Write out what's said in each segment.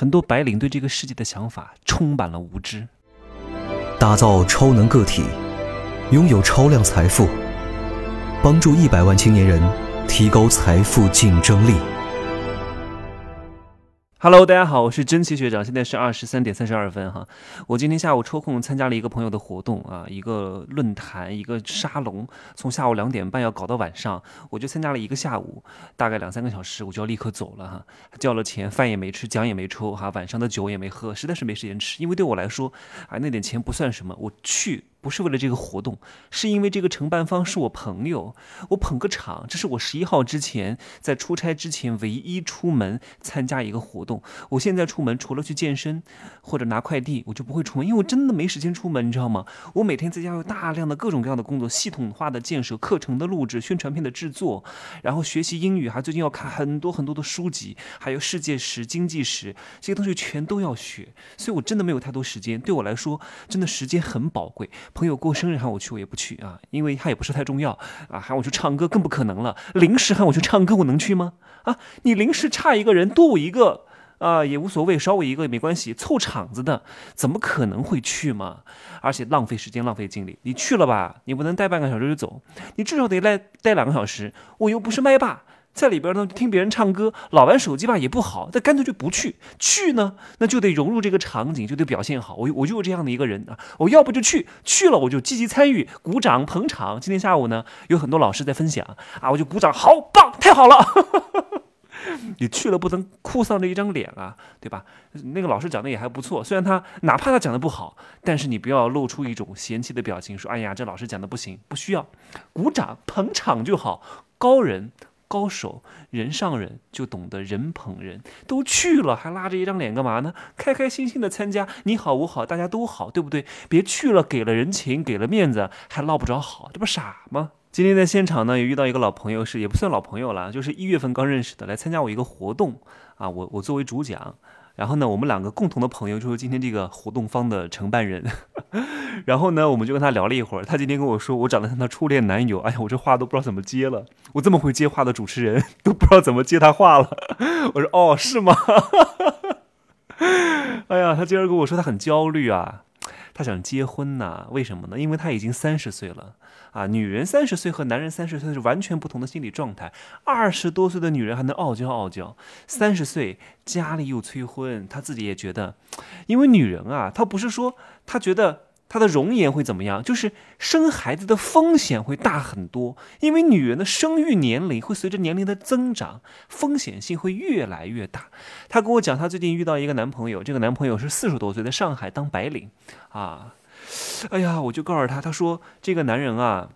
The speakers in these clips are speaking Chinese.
很多白领对这个世界的想法充满了无知。打造超能个体，拥有超量财富，帮助一百万青年人提高财富竞争力。Hello，大家好，我是真奇学长，现在是二十三点三十二分哈。我今天下午抽空参加了一个朋友的活动啊，一个论坛，一个沙龙，从下午两点半要搞到晚上，我就参加了一个下午，大概两三个小时，我就要立刻走了哈。交了钱，饭也没吃，奖也没抽哈，晚上的酒也没喝，实在是没时间吃，因为对我来说啊，那点钱不算什么，我去。不是为了这个活动，是因为这个承办方是我朋友，我捧个场。这是我十一号之前在出差之前唯一出门参加一个活动。我现在出门除了去健身或者拿快递，我就不会出门，因为我真的没时间出门，你知道吗？我每天在家有大量的各种各样的工作，系统化的建设、课程的录制、宣传片的制作，然后学习英语，还最近要看很多很多的书籍，还有世界史、经济史这些东西全都要学，所以我真的没有太多时间。对我来说，真的时间很宝贵。朋友过生日喊我去，我也不去啊，因为他也不是太重要啊。喊我去唱歌更不可能了。临时喊我去唱歌，我能去吗？啊，你临时差一个人多我一个啊也无所谓，少我一个也没关系，凑场子的怎么可能会去嘛？而且浪费时间，浪费精力。你去了吧，你不能待半个小时就走，你至少得来待两个小时。我又不是麦霸。在里边呢，听别人唱歌，老玩手机吧也不好，那干脆就不去。去呢，那就得融入这个场景，就得表现好。我我就是这样的一个人啊，我要不就去，去了我就积极参与，鼓掌捧场。今天下午呢，有很多老师在分享啊，我就鼓掌，好棒，太好了。你去了不能哭丧着一张脸啊，对吧？那个老师讲的也还不错，虽然他哪怕他讲的不好，但是你不要露出一种嫌弃的表情，说哎呀这老师讲的不行，不需要，鼓掌捧场就好，高人。高手人上人就懂得人捧人，都去了还拉着一张脸干嘛呢？开开心心的参加，你好我好大家都好，对不对？别去了给了人情给了面子还落不着好，这不傻吗？今天在现场呢，也遇到一个老朋友，是也不算老朋友了，就是一月份刚认识的，来参加我一个活动啊，我我作为主讲。然后呢，我们两个共同的朋友就是今天这个活动方的承办人。然后呢，我们就跟他聊了一会儿。他今天跟我说，我长得像他初恋男友。哎呀，我这话都不知道怎么接了。我这么会接话的主持人，都不知道怎么接他话了。我说，哦，是吗？哎呀，他今儿跟我说他很焦虑啊。他想结婚呐？为什么呢？因为他已经三十岁了啊！女人三十岁和男人三十岁是完全不同的心理状态。二十多岁的女人还能傲娇傲娇，三十岁家里又催婚，他自己也觉得，因为女人啊，她不是说她觉得。她的容颜会怎么样？就是生孩子的风险会大很多，因为女人的生育年龄会随着年龄的增长，风险性会越来越大。她跟我讲，她最近遇到一个男朋友，这个男朋友是四十多岁，在上海当白领，啊，哎呀，我就告诉她，她说这个男人啊，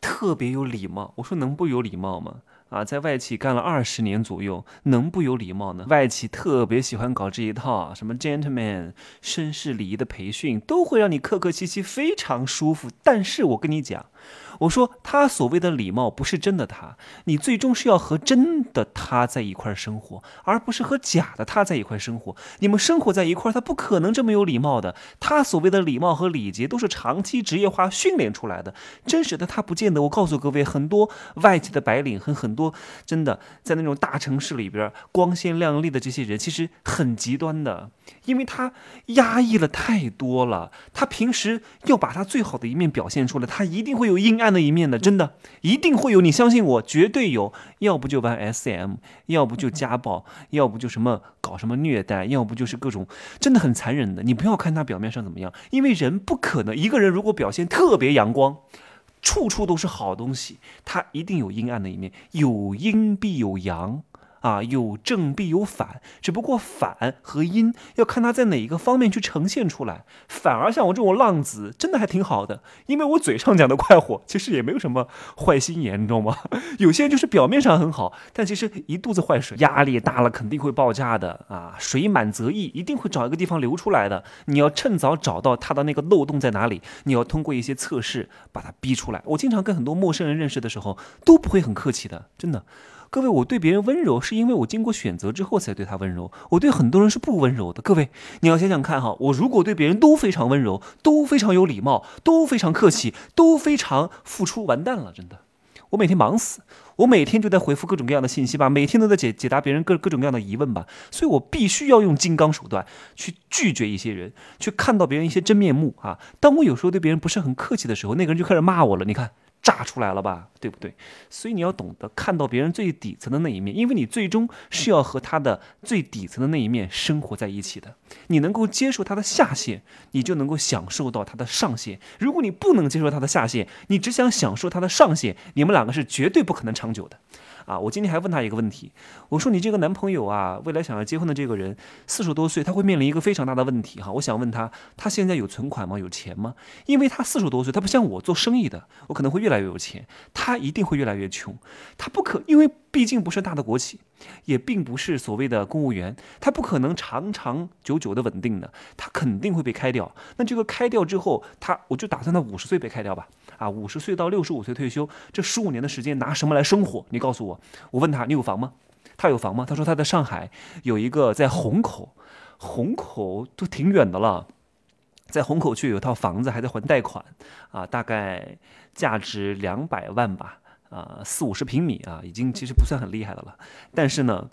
特别有礼貌。我说能不有礼貌吗？啊，在外企干了二十年左右，能不有礼貌呢？外企特别喜欢搞这一套，什么 gentleman 绅士礼仪的培训，都会让你客客气气，非常舒服。但是我跟你讲。我说他所谓的礼貌不是真的他，你最终是要和真的他在一块生活，而不是和假的他在一块生活。你们生活在一块，他不可能这么有礼貌的。他所谓的礼貌和礼节都是长期职业化训练出来的，真实的他不见得。我告诉各位，很多外籍的白领和很多真的在那种大城市里边光鲜亮丽的这些人，其实很极端的，因为他压抑了太多了。他平时要把他最好的一面表现出来，他一定会有阴暗。的一面的，真的一定会有，你相信我，绝对有。要不就玩 SM，要不就家暴，要不就什么搞什么虐待，要不就是各种真的很残忍的。你不要看他表面上怎么样，因为人不可能一个人如果表现特别阳光，处处都是好东西，他一定有阴暗的一面，有阴必有阳。啊，有正必有反，只不过反和阴要看他在哪一个方面去呈现出来。反而像我这种浪子，真的还挺好的，因为我嘴上讲的快活，其实也没有什么坏心眼，你知道吗？有些人就是表面上很好，但其实一肚子坏水。压力大了肯定会爆炸的啊，水满则溢，一定会找一个地方流出来的。你要趁早找到他的那个漏洞在哪里，你要通过一些测试把他逼出来。我经常跟很多陌生人认识的时候，都不会很客气的，真的。各位，我对别人温柔，是因为我经过选择之后才对他温柔。我对很多人是不温柔的。各位，你要想想看哈，我如果对别人都非常温柔，都非常有礼貌，都非常客气，都非常付出，完蛋了，真的，我每天忙死。我每天就在回复各种各样的信息吧，每天都在解解答别人各各种各样的疑问吧，所以我必须要用金刚手段去拒绝一些人，去看到别人一些真面目啊。当我有时候对别人不是很客气的时候，那个人就开始骂我了。你看。炸出来了吧，对不对？所以你要懂得看到别人最底层的那一面，因为你最终是要和他的最底层的那一面生活在一起的。你能够接受他的下限，你就能够享受到他的上限。如果你不能接受他的下限，你只想享受他的上限，你们两个是绝对不可能长久的。啊，我今天还问他一个问题，我说你这个男朋友啊，未来想要结婚的这个人，四十多岁，他会面临一个非常大的问题哈。我想问他，他现在有存款吗？有钱吗？因为他四十多岁，他不像我做生意的，我可能会越来越有钱，他一定会越来越穷，他不可，因为。毕竟不是大的国企，也并不是所谓的公务员，他不可能长长久久的稳定的，他肯定会被开掉。那这个开掉之后，他我就打算他五十岁被开掉吧。啊，五十岁到六十五岁退休，这十五年的时间拿什么来生活？你告诉我。我问他，你有房吗？他有房吗？他说他在上海有一个在虹口，虹口都挺远的了，在虹口区有套房子，还在还贷款，啊，大概价值两百万吧。啊，四五十平米啊，已经其实不算很厉害的了。但是呢，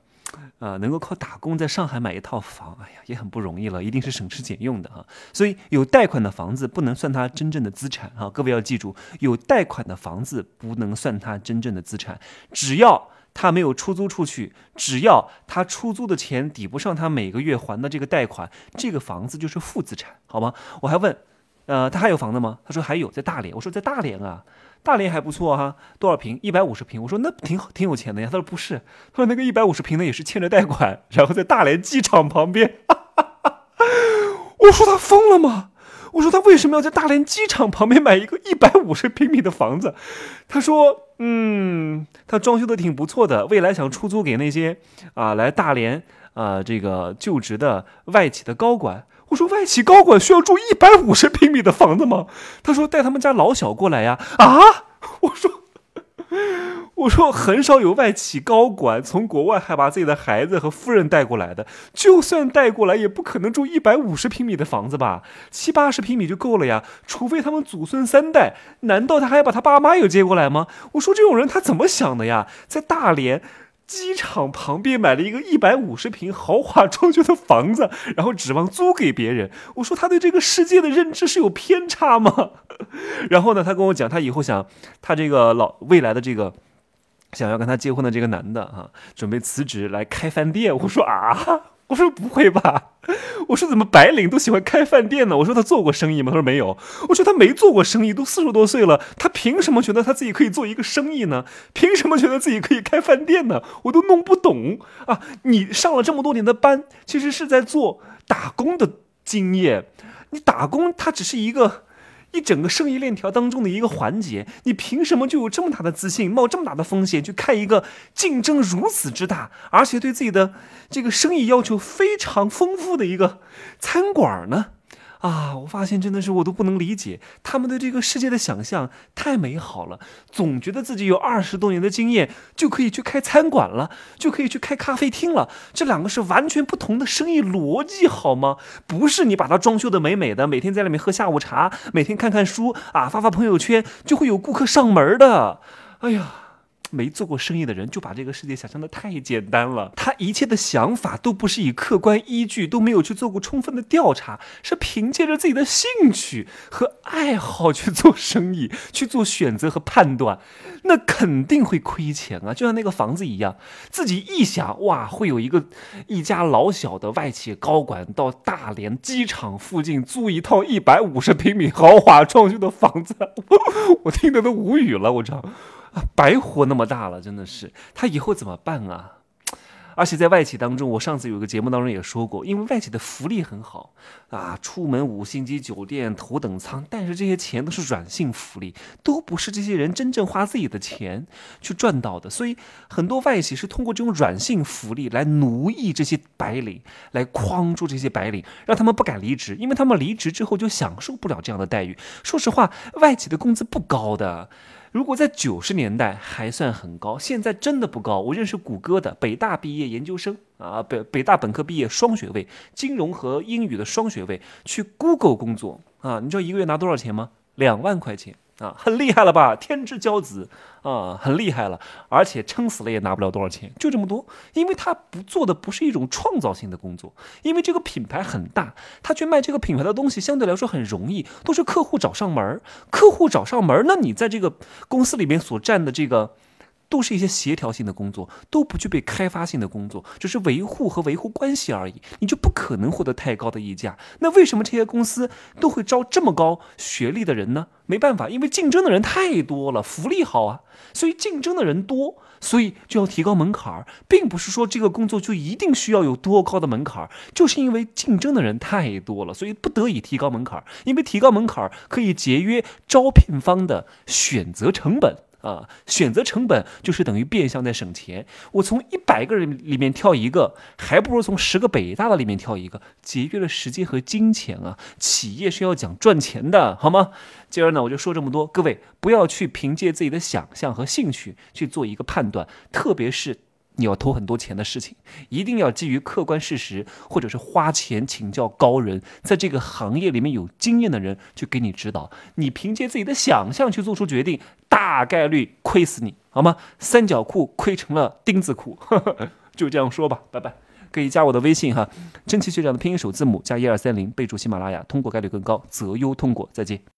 呃，能够靠打工在上海买一套房，哎呀，也很不容易了，一定是省吃俭用的啊。所以有贷款的房子不能算他真正的资产啊。各位要记住，有贷款的房子不能算他真正的资产。只要他没有出租出去，只要他出租的钱抵不上他每个月还的这个贷款，这个房子就是负资产，好吗？我还问，呃，他还有房子吗？他说还有，在大连。我说在大连啊。大连还不错哈，多少平？一百五十平。我说那挺好，挺有钱的呀。他说不是，他说那个一百五十平的也是欠着贷款，然后在大连机场旁边。我说他疯了吗？我说他为什么要在大连机场旁边买一个一百五十平米的房子？他说，嗯，他装修的挺不错的，未来想出租给那些啊来大连啊这个就职的外企的高管。我说外企高管需要住一百五十平米的房子吗？他说带他们家老小过来呀。啊，我说，我说很少有外企高管从国外还把自己的孩子和夫人带过来的。就算带过来，也不可能住一百五十平米的房子吧？七八十平米就够了呀。除非他们祖孙三代，难道他还要把他爸妈也接过来吗？我说这种人他怎么想的呀？在大连。机场旁边买了一个一百五十平豪华装修的房子，然后指望租给别人。我说他对这个世界的认知是有偏差吗？然后呢，他跟我讲，他以后想，他这个老未来的这个想要跟他结婚的这个男的啊，准备辞职来开饭店。我说啊。我说不会吧？我说怎么白领都喜欢开饭店呢？我说他做过生意吗？他说没有。我说他没做过生意，都四十多岁了，他凭什么觉得他自己可以做一个生意呢？凭什么觉得自己可以开饭店呢？我都弄不懂啊！你上了这么多年的班，其实是在做打工的经验。你打工，它只是一个。你整个生意链条当中的一个环节，你凭什么就有这么大的自信，冒这么大的风险去开一个竞争如此之大，而且对自己的这个生意要求非常丰富的一个餐馆呢？啊，我发现真的是我都不能理解他们对这个世界的想象太美好了，总觉得自己有二十多年的经验就可以去开餐馆了，就可以去开咖啡厅了。这两个是完全不同的生意逻辑，好吗？不是你把它装修的美美的，每天在里面喝下午茶，每天看看书啊，发发朋友圈就会有顾客上门的。哎呀。没做过生意的人就把这个世界想象的太简单了，他一切的想法都不是以客观依据，都没有去做过充分的调查，是凭借着自己的兴趣和爱好去做生意，去做选择和判断，那肯定会亏钱啊！就像那个房子一样，自己一想，哇，会有一个一家老小的外企高管到大连机场附近租一套一百五十平米豪华装修的房子，我听得都无语了，我知道。白活那么大了，真的是他以后怎么办啊？而且在外企当中，我上次有个节目当中也说过，因为外企的福利很好啊，出门五星级酒店、头等舱，但是这些钱都是软性福利，都不是这些人真正花自己的钱去赚到的。所以很多外企是通过这种软性福利来奴役这些白领，来框住这些白领，让他们不敢离职，因为他们离职之后就享受不了这样的待遇。说实话，外企的工资不高的。如果在九十年代还算很高，现在真的不高。我认识谷歌的，北大毕业研究生啊，北北大本科毕业双学位，金融和英语的双学位，去 Google 工作啊，你知道一个月拿多少钱吗？两万块钱，啊，很厉害了吧？天之骄子啊，很厉害了，而且撑死了也拿不了多少钱，就这么多。因为他不做的不是一种创造性的工作，因为这个品牌很大，他去卖这个品牌的东西相对来说很容易，都是客户找上门客户找上门那你在这个公司里面所占的这个。都是一些协调性的工作，都不具备开发性的工作，只是维护和维护关系而已，你就不可能获得太高的溢价。那为什么这些公司都会招这么高学历的人呢？没办法，因为竞争的人太多了，福利好啊，所以竞争的人多，所以就要提高门槛儿，并不是说这个工作就一定需要有多高的门槛儿，就是因为竞争的人太多了，所以不得已提高门槛儿，因为提高门槛儿可以节约招聘方的选择成本。啊，选择成本就是等于变相在省钱。我从一百个人里面挑一个，还不如从十个北大的里面挑一个，节约了时间和金钱啊！企业是要讲赚钱的，好吗？今儿呢，我就说这么多。各位不要去凭借自己的想象和兴趣去做一个判断，特别是。你要投很多钱的事情，一定要基于客观事实，或者是花钱请教高人，在这个行业里面有经验的人去给你指导。你凭借自己的想象去做出决定，大概率亏死你，好吗？三角裤亏成了钉子裤，就这样说吧，拜拜。可以加我的微信哈，真奇学长的拼音首字母加一二三零，备注喜马拉雅，通过概率更高，择优通过。再见。